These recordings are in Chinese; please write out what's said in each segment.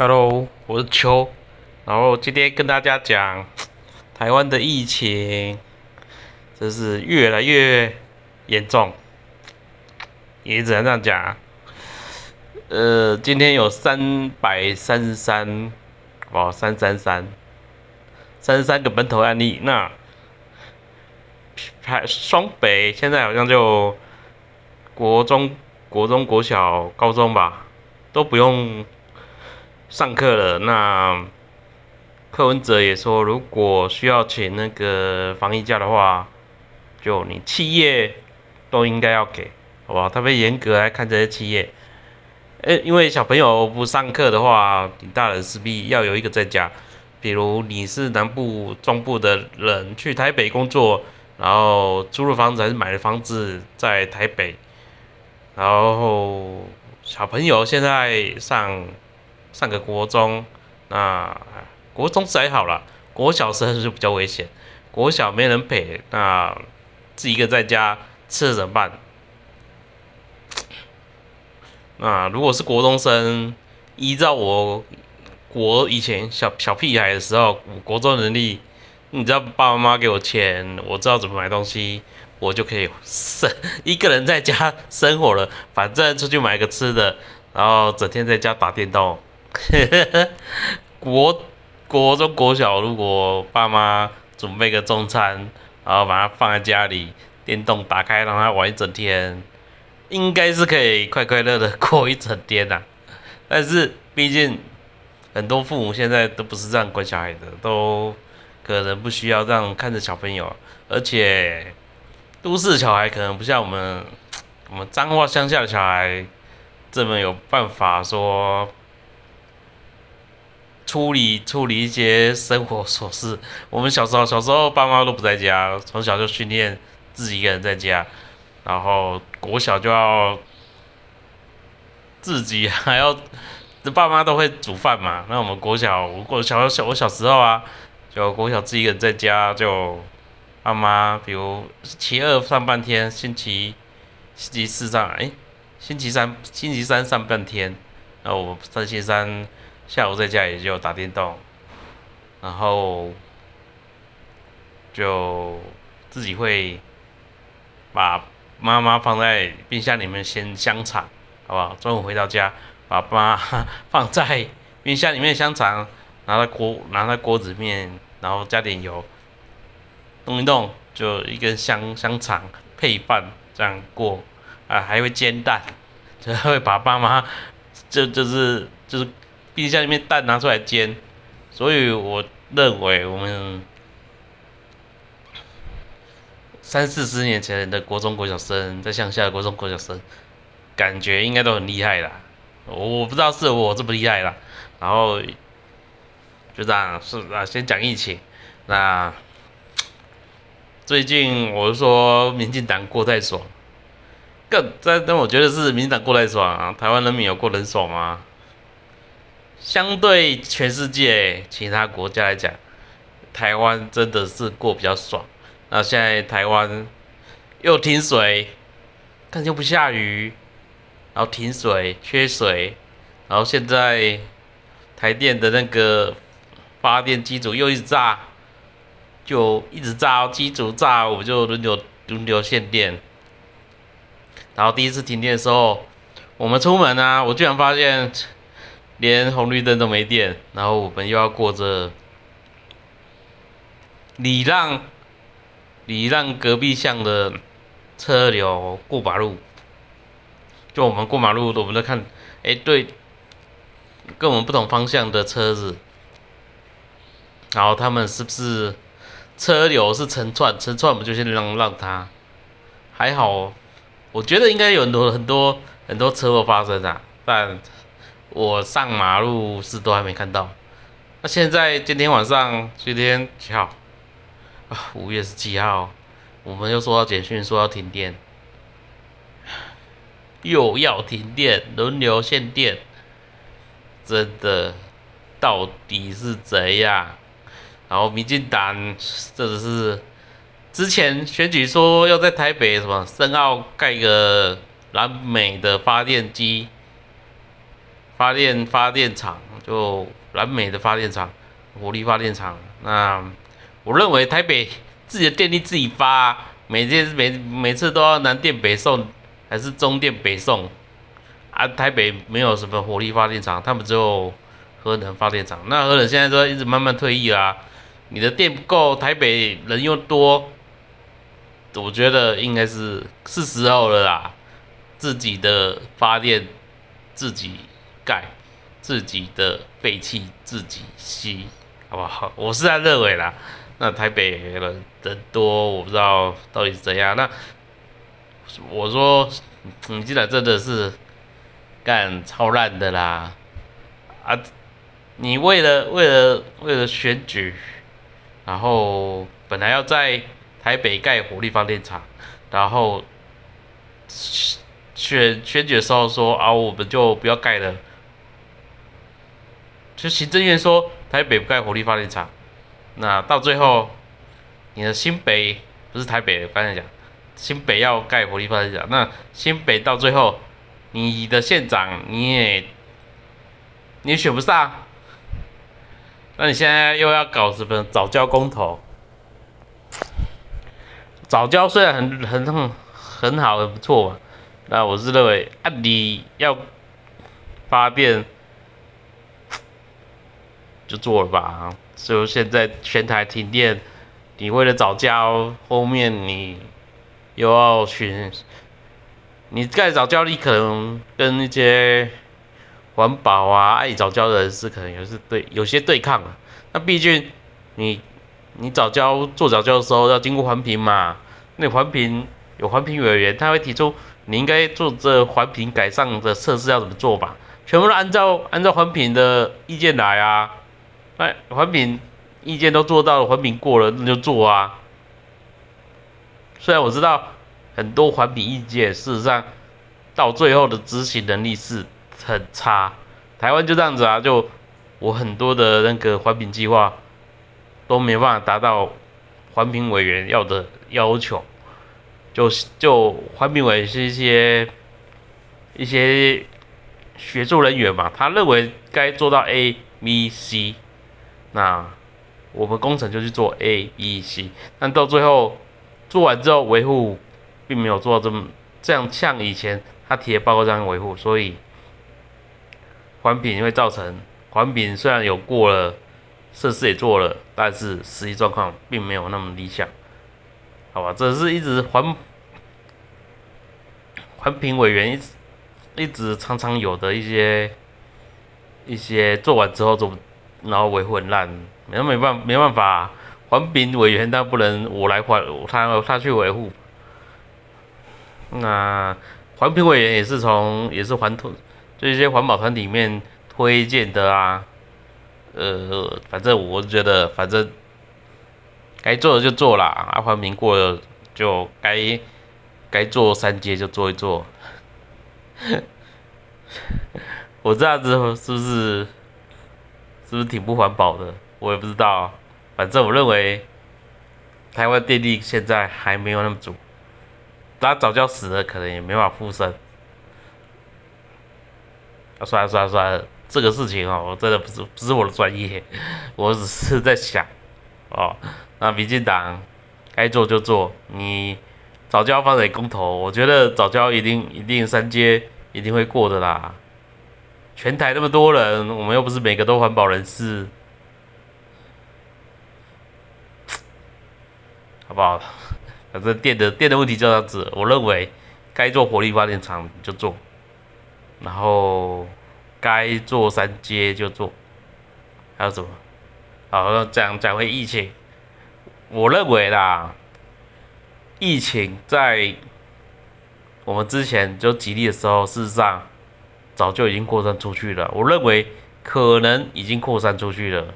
Hello，我是秋，然后今天跟大家讲台湾的疫情，真是越来越严重，也只能这样讲。呃，今天有三百三十三，哦，三三三，三十三个本土案例。那还双北现在好像就国中、国中、国小、高中吧，都不用上课了。那柯文哲也说，如果需要请那个防疫假的话，就你企业都应该要给，好不好？特别严格来看这些企业。诶，因为小朋友不上课的话，你大人势必要有一个在家。比如你是南部、中部的人去台北工作，然后租了房子还是买了房子在台北，然后小朋友现在上上个国中，那国中是还好啦，国小生就比较危险。国小没人陪，那自己一个在家吃了怎么办？那如果是国中生，依照我国以前小小屁孩的时候，国中能力，你知道爸爸妈妈给我钱，我知道怎么买东西，我就可以生 一个人在家生活了。反正出去买个吃的，然后整天在家打电动。国国中国小，如果爸妈准备个中餐，然后把它放在家里，电动打开让他玩一整天。应该是可以快快乐乐过一整天呐，但是毕竟很多父母现在都不是这样管小孩的，都可能不需要这样看着小朋友，而且都市小孩可能不像我们我们彰化乡下的小孩这么有办法说处理处理一些生活琐事。我们小时候小时候爸妈都不在家，从小就训练自己一个人在家。然后国小就要自己还要，爸妈都会煮饭嘛。那我们国小，我小小我小时候啊，就国小自己一个人在家，就爸妈比如星期二上半天，星期星期四上，哎，星期三星期三上半天，然后我星期三下午在家也就打电动，然后就自己会把。妈妈放在冰箱里面鲜香肠，好不好？中午回到家，把妈 放在冰箱里面香肠拿到锅拿到锅子面，然后加点油，动一动，就一根香香肠配饭这样过啊，还会煎蛋，就会把爸妈就就是就是冰箱里面蛋拿出来煎，所以我认为我们。三四十年前的国中国小生，在乡下的国中国小生，感觉应该都很厉害啦。我不知道是我这么厉害啦。然后就这样是啊，先讲疫情。那最近我是说，民进党过太爽，更但但我觉得是民进党过太爽啊。台湾人民有过人爽吗？相对全世界其他国家来讲，台湾真的是过比较爽。那现在台湾又停水，看又不下雨，然后停水缺水，然后现在台电的那个发电机组又一直炸，就一直炸，机组炸，我就轮流轮流限电。然后第一次停电的时候，我们出门啊，我居然发现连红绿灯都没电，然后我们又要过这礼让。礼让隔壁巷的车流过马路，就我们过马路，我们在看，哎，对，跟我们不同方向的车子，然后他们是不是车流是成串，成串我们就先让让他，还好，我觉得应该有很多很多很多车祸发生啊，但我上马路是都还没看到。那现在今天晚上今天几号？啊，五月十七号，我们又收到简讯说要停电，又要停电，轮流限电，真的，到底是怎样？然后民进党真的是之前选举说要在台北什么深澳盖个蓝美的发电机、发电发电厂，就蓝美的发电厂，火力发电厂。那我认为台北自己的电力自己发，每天每每次都要南电北送，还是中电北送？啊，台北没有什么火力发电厂，他们只有核能发电厂。那核能现在都一直慢慢退役啦，你的电不够，台北人又多，我觉得应该是是时候了啦，自己的发电自己盖，自己的废气自己吸，好不好？我是这样认为啦。那台北人人多，我不知道到底是怎样。那我说，你既然真的是。干超烂的啦！啊，你为了为了为了选举，然后本来要在台北盖火力发电厂，然后选选举的时候说啊，我们就不要盖了。就行政院说台北不盖火力发电厂，那到最后你的新北不是台北，我刚才讲新北要盖火力发电厂，那新北到最后。你的县长你也你也选不上，那你现在又要搞什么早教公投？早教虽然很很很很好很不错嘛，那我是认为啊你要发电就做了吧，就现在全台停电，你为了早教后面你又要选。你盖早教，你可能跟那些环保啊、爱早教的人士可能也是对有些对抗啊。那毕竟你你早教做早教的时候要经过环评嘛，那环评有环评委员，他会提出你应该做这环评改善的测试要怎么做吧，全部都按照按照环评的意见来啊。那环评意见都做到了，环评过了那就做啊。虽然我知道。很多环评意见，事实上到最后的执行能力是很差。台湾就这样子啊，就我很多的那个环评计划都没办法达到环评委员要的要求。就就环评委是一些一些学术人员嘛，他认为该做到 A、B、C，那我们工程就去做 A、B、C，但到最后做完之后维护。并没有做到这么这样，像以前他提的报告这样维护，所以环评会造成环评虽然有过了，设施也做了，但是实际状况并没有那么理想，好吧？这是一直环环评委员一直一直常常有的一些一些做完之后做，然后维护很烂，没没办没办法，环评委员他不能我来环他他去维护。那环评委员也是从也是环团，就一些环保团里面推荐的啊，呃，反正我觉得反正该做的就做啦，啊，环评过了就该该做三阶就做一做。我这样子是不是是不是挺不环保的？我也不知道，反正我认为台湾电力现在还没有那么足。他早就死了，可能也没法复生。啊，算了算了算了，这个事情哦，我真的不是不是我的专业，我只是在想，哦，那民进党该做就做，你早教放在公投，我觉得早教一定一定三阶一定会过的啦。全台那么多人，我们又不是每个都环保人士，好不好？反正电的电的问题就这样子，我认为该做火力发电厂就做，然后该做三阶就做，还有什么？好，讲讲回疫情，我认为啦，疫情在我们之前就吉利的时候，事实上早就已经扩散出去了。我认为可能已经扩散出去了，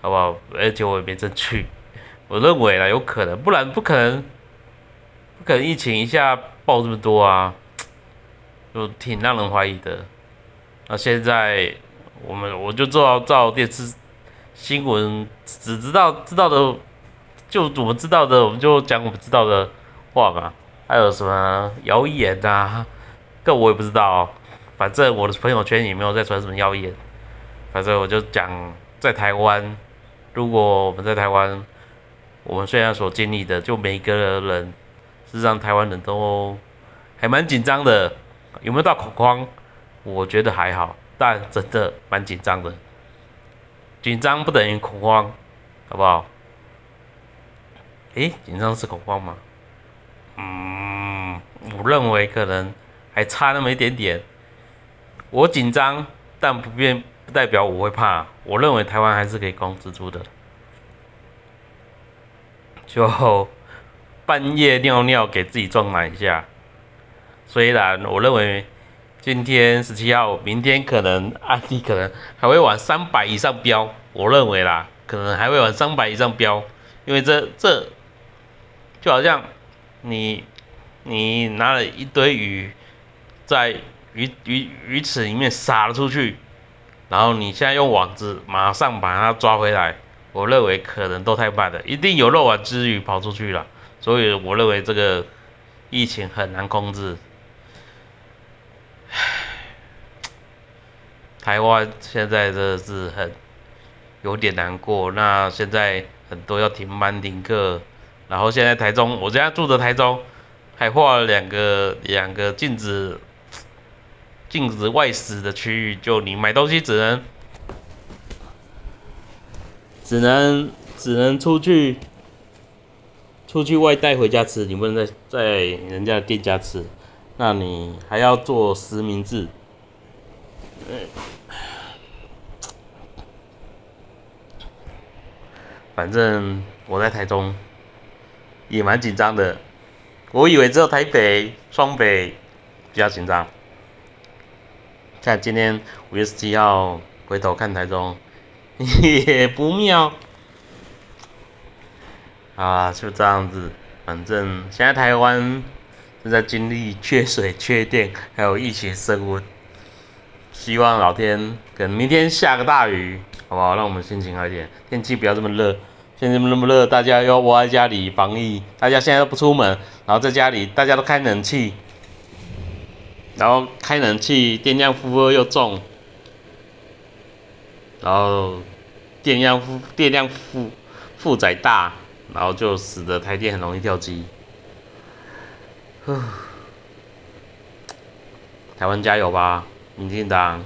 好不好？而且我也没证据。我认为啦，有可能，不然不可能，不可能疫情一下爆这么多啊，就挺让人怀疑的。那现在我们我就照照电视新闻，只知道知道的，就我们知道的，我们就讲我们知道的话嘛。还有什么谣言啊？这我也不知道，反正我的朋友圈也没有在传什么谣言。反正我就讲，在台湾，如果我们在台湾，我们虽然所经历的，就每一个人，事实上台湾人都还蛮紧张的，有没有到恐慌？我觉得还好，但真的蛮紧张的。紧张不等于恐慌，好不好？诶，紧张是恐慌吗？嗯，我认为可能还差那么一点点。我紧张，但不变不代表我会怕。我认为台湾还是可以控制住的。就半夜尿尿给自己壮胆一下。虽然我认为。今天十七号，明天可能案例可能还会往三百以上飙，我认为啦，可能还会往三百以上飙，因为这这就好像你你拿了一堆鱼在鱼鱼鱼池里面撒了出去，然后你现在用网子马上把它抓回来，我认为可能都太慢了，一定有漏网之鱼跑出去了，所以我认为这个疫情很难控制。台湾现在真的是很有点难过，那现在很多要停班停课，然后现在台中，我现在住的台中，还画了两个两个禁止禁止外食的区域，就你买东西只能只能只能出去出去外带回家吃，你不能在在人家店家吃，那你还要做实名制。反正我在台中也蛮紧张的，我以为只有台北、双北比较紧张。看今天五月十七号回头看台中，也不妙。啊，就这样子，反正现在台湾正在经历缺水、缺电，还有疫情升温。希望老天可能明天下个大雨，好不好？让我们心情好一点，天气不要这么热。现在那么热，大家要窝在家里防疫，大家现在都不出门，然后在家里大家都开冷气，然后开冷气电量负荷又重，然后电量负电量负负载大，然后就使得台电很容易掉机。台湾加油吧！民进党，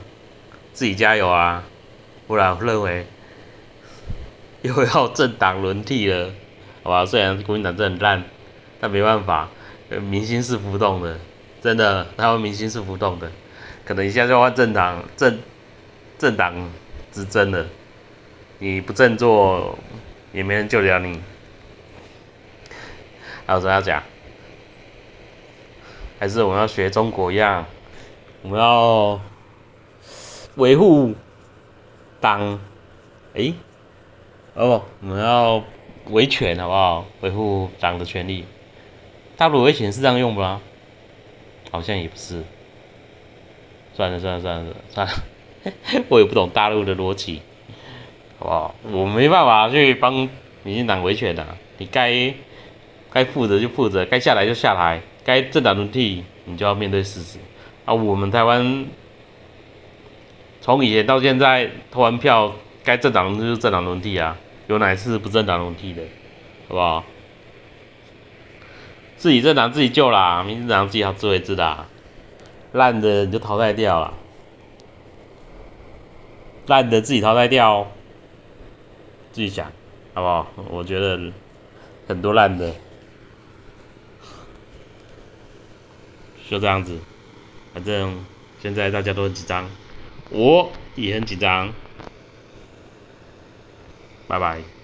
自己加油啊！不然我认为又要政党轮替了，好吧？虽然国民党真的很烂，但没办法，民心是浮动的，真的，台湾民心是浮动的，可能一下就换政党，政政党执政了，你不振作，也没人救得了你。还有什么要讲？还是我们要学中国一样？我们要维护党，诶，哦，我们要维权好不好？维护党的权利。大陆维权是这样用吗？好像也不是。算了算了算了算了，我也不懂大陆的逻辑，好不好？我没办法去帮民进党维权的，你该该负责就负责，该下来就下来，该政党轮替，你就要面对事实。啊，我们台湾从以前到现在投完票，该政党就是政党轮替啊，有哪一次不政党轮替的，好不好？自己政党自己救啦，民进党自己好自为之啦，烂的你就淘汰掉了，烂的自己淘汰掉，自己想，好不好？我觉得很多烂的，就这样子。反正现在大家都很紧张，我也很紧张。拜拜。